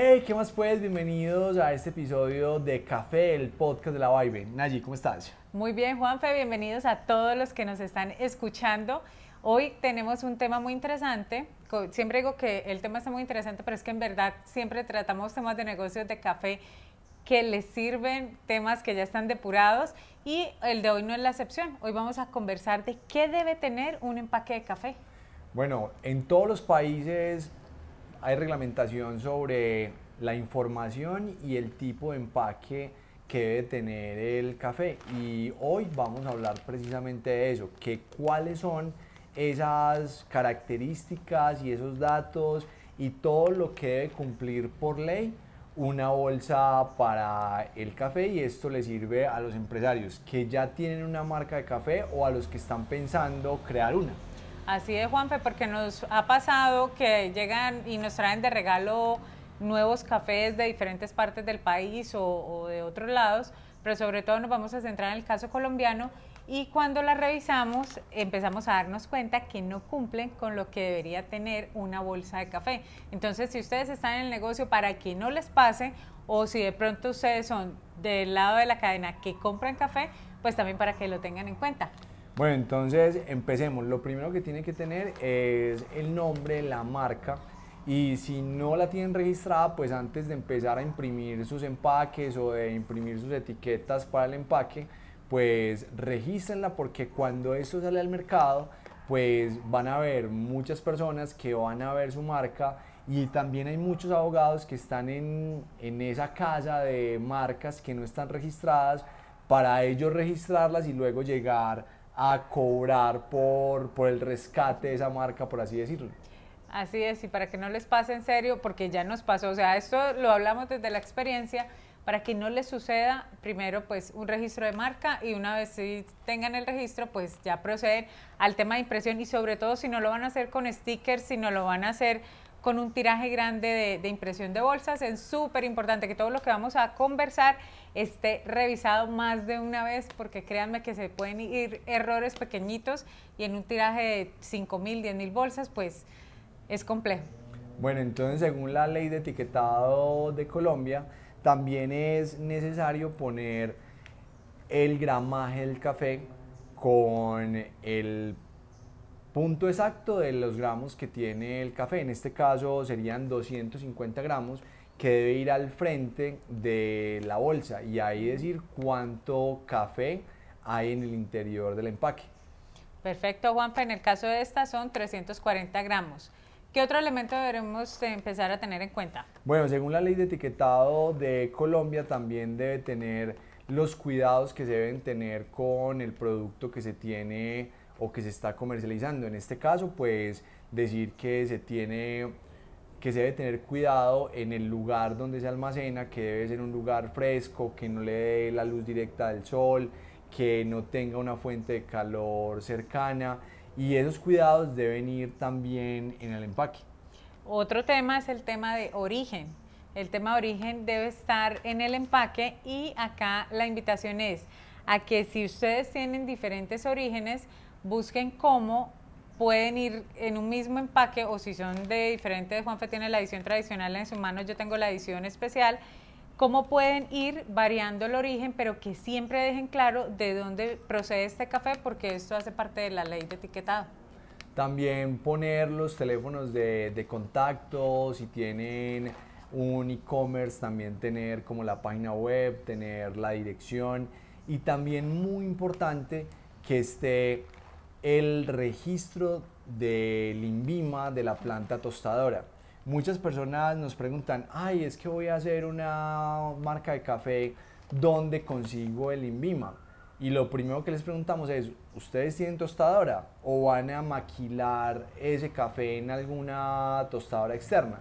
Hey, ¿qué más pues? Bienvenidos a este episodio de Café, el podcast de la Vibe. Nayi, ¿cómo estás? Muy bien, Juanfe, bienvenidos a todos los que nos están escuchando. Hoy tenemos un tema muy interesante. Siempre digo que el tema está muy interesante, pero es que en verdad siempre tratamos temas de negocios de café que les sirven, temas que ya están depurados y el de hoy no es la excepción. Hoy vamos a conversar de qué debe tener un empaque de café. Bueno, en todos los países hay reglamentación sobre la información y el tipo de empaque que debe tener el café. Y hoy vamos a hablar precisamente de eso, que cuáles son esas características y esos datos y todo lo que debe cumplir por ley una bolsa para el café y esto le sirve a los empresarios que ya tienen una marca de café o a los que están pensando crear una. Así es, Juanfe, porque nos ha pasado que llegan y nos traen de regalo nuevos cafés de diferentes partes del país o, de otros lados, pero sobre todo nos vamos a centrar en el caso colombiano y cuando la revisamos empezamos a darnos cuenta que no cumplen con lo que debería tener una bolsa de café. Entonces, si ustedes están en el negocio para que no les pase o si de pronto ustedes son del lado de la cadena que compran café, pues también para que lo tengan en cuenta. Bueno, entonces empecemos. Lo primero que tiene que tener es el nombre, la marca. Y si no la tienen registrada, pues antes de empezar a imprimir sus empaques o de imprimir sus etiquetas para el empaque, pues regístrenla porque cuando esto sale al mercado, pues van a haber muchas personas que van a ver su marca y también hay muchos abogados que están en, en esa casa de marcas que no están registradas para ellos registrarlas y luego llegar a cobrar por, por el rescate de esa marca, por así decirlo. Así es, y para que no les pase en serio, porque ya nos pasó, o sea, esto lo hablamos desde la experiencia, para que no les suceda, primero pues un registro de marca y una vez si tengan el registro, pues ya proceden al tema de impresión y sobre todo si no lo van a hacer con stickers, si no lo van a hacer con un tiraje grande de, impresión de bolsas. Es súper importante que todo lo que vamos a conversar esté revisado más de una vez porque créanme que se pueden ir errores pequeñitos y en un tiraje de 5 mil, 10 mil bolsas, pues es complejo. Bueno, entonces según la ley de etiquetado de Colombia, también es necesario poner el gramaje del café con el punto exacto de los gramos que tiene el café. En este caso serían 250 gramos que debe ir al frente de la bolsa y ahí decir cuánto café hay en el interior del empaque. Perfecto, Juanpa. En el caso de esta son 340 gramos. ¿Qué otro elemento deberemos empezar a tener en cuenta? Bueno, según la ley de etiquetado de Colombia también debe tener los cuidados que se deben tener con el producto que se tiene o que se está comercializando. En este caso, pues decir que se tiene que se debe tener cuidado en el lugar donde se almacena, que debe ser un lugar fresco, que no le dé la luz directa del sol, que no tenga una fuente de calor cercana y esos cuidados deben ir también en el empaque. Otro tema es el tema de origen. El tema de origen debe estar en el empaque y acá la invitación es a que si ustedes tienen diferentes orígenes, busquen cómo pueden ir en un mismo empaque o si son de diferentes, Juanfe tiene la edición tradicional en sus manos, yo tengo la edición especial, cómo pueden ir variando el origen, pero que siempre dejen claro de dónde procede este café, porque esto hace parte de la ley de etiquetado. También poner los teléfonos de, de contacto, si tienen un e-commerce, también tener como la página web, tener la dirección y también muy importante que esté el registro del INVIMA de la planta tostadora. Muchas personas nos preguntan, ay, es que voy a hacer una marca de café, ¿dónde consigo el INVIMA? Y lo primero que les preguntamos es, ¿ustedes tienen tostadora o van a maquilar ese café en alguna tostadora externa?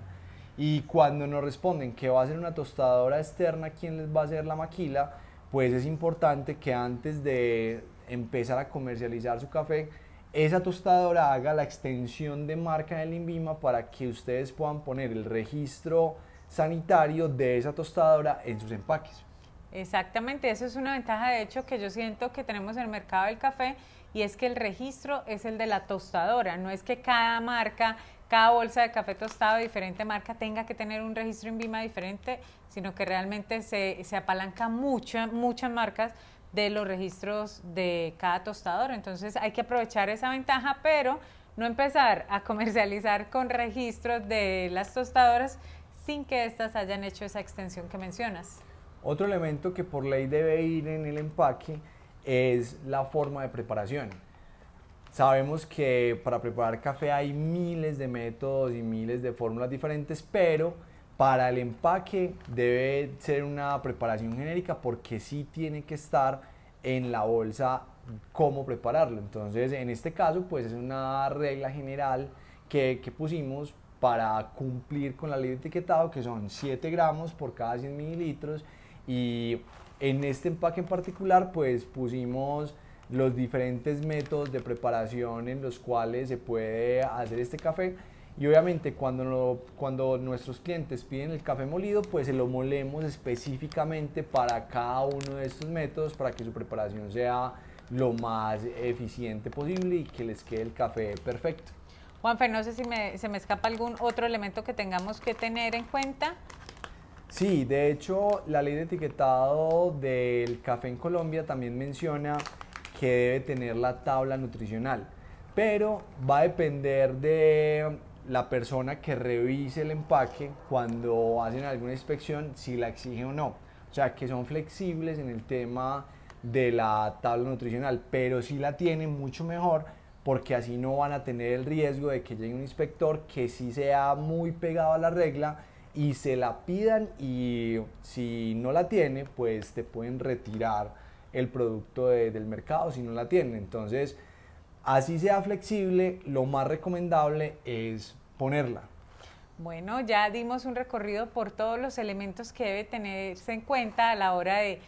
Y cuando nos responden que va a ser una tostadora externa, ¿quién les va a hacer la maquila? Pues es importante que antes de empezar a comercializar su café, esa tostadora haga la extensión de marca del INVIMA para que ustedes puedan poner el registro sanitario de esa tostadora en sus empaques. Exactamente, eso es una ventaja de hecho que yo siento que tenemos en el mercado del café y es que el registro es el de la tostadora, no es que cada marca, cada bolsa de café tostado de diferente marca tenga que tener un registro en Vima diferente, sino que realmente se, se apalanca mucho, muchas marcas de los registros de cada tostador. Entonces hay que aprovechar esa ventaja, pero no empezar a comercializar con registros de las tostadoras sin que éstas hayan hecho esa extensión que mencionas. Otro elemento que por ley debe ir en el empaque es la forma de preparación. Sabemos que para preparar café hay miles de métodos y miles de fórmulas diferentes, pero para el empaque debe ser una preparación genérica porque sí tiene que estar en la bolsa cómo prepararlo. Entonces, en este caso, pues es una regla general que, que pusimos para cumplir con la ley de etiquetado, que son 7 gramos por cada 100 mililitros. Y en este empaque en particular, pues pusimos los diferentes métodos de preparación en los cuales se puede hacer este café. Y obviamente cuando, cuando nuestros clientes piden el café molido, pues se lo molemos específicamente para cada uno de estos métodos para que su preparación sea lo más eficiente posible y que les quede el café perfecto. Juanfe, no sé si se me escapa algún otro elemento que tengamos que tener en cuenta. Sí, de hecho, la ley de etiquetado del café en Colombia también menciona que debe tener la tabla nutricional, pero va a depender de la persona que revise el empaque cuando hacen alguna inspección si la exige o no. O sea, que son flexibles en el tema de la tabla nutricional, pero si la tienen mucho mejor porque así no van a tener el riesgo de que llegue un inspector que sí sea muy pegado a la regla y se la pidan y si no la tiene, pues te pueden retirar el producto del mercado si no la tienen. Entonces, así sea flexible, lo más recomendable es ponerla. Bueno, ya dimos un recorrido por todos los elementos que debe tenerse en cuenta a la hora de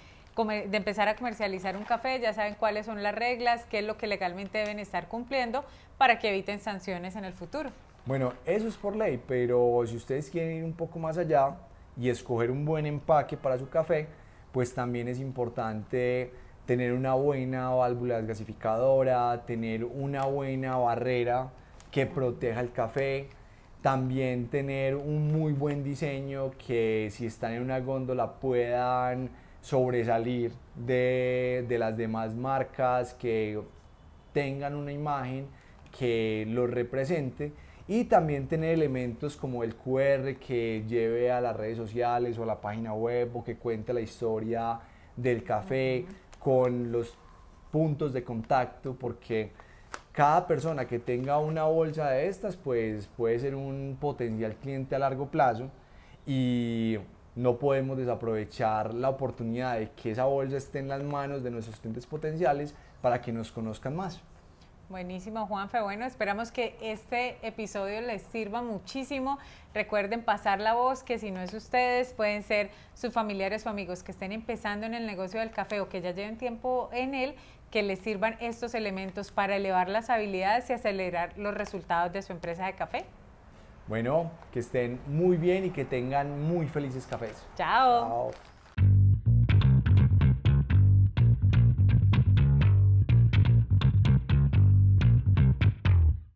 de empezar a comercializar un café, ya saben cuáles son las reglas, qué es lo que legalmente deben estar cumpliendo para que eviten sanciones en el futuro. Bueno, eso es por ley, pero si ustedes quieren ir un poco más allá y escoger un buen empaque para su café, pues también es importante tener una buena válvula desgasificadora, tener una buena barrera que proteja el café, también tener un muy buen diseño que si están en una góndola puedan sobresalir de, de las demás marcas, que tengan una imagen que lo represente. Y también tener elementos como el QR que lleve a las redes sociales o a la página web o que cuente la historia del café con los puntos de contacto porque cada persona que tenga una bolsa de estas pues puede ser un potencial cliente a largo plazo y no podemos desaprovechar la oportunidad de que esa bolsa esté en las manos de nuestros clientes potenciales para que nos conozcan más. Buenísimo, Juanfe. Bueno, esperamos que este episodio les sirva muchísimo. Recuerden pasar la voz, que si no es ustedes, pueden ser sus familiares o amigos que estén empezando en el negocio del café o que ya lleven tiempo en él, que les sirvan estos elementos para elevar las habilidades y acelerar los resultados de su empresa de café. Bueno, que estén muy bien y que tengan muy felices cafés. Chao. Chao.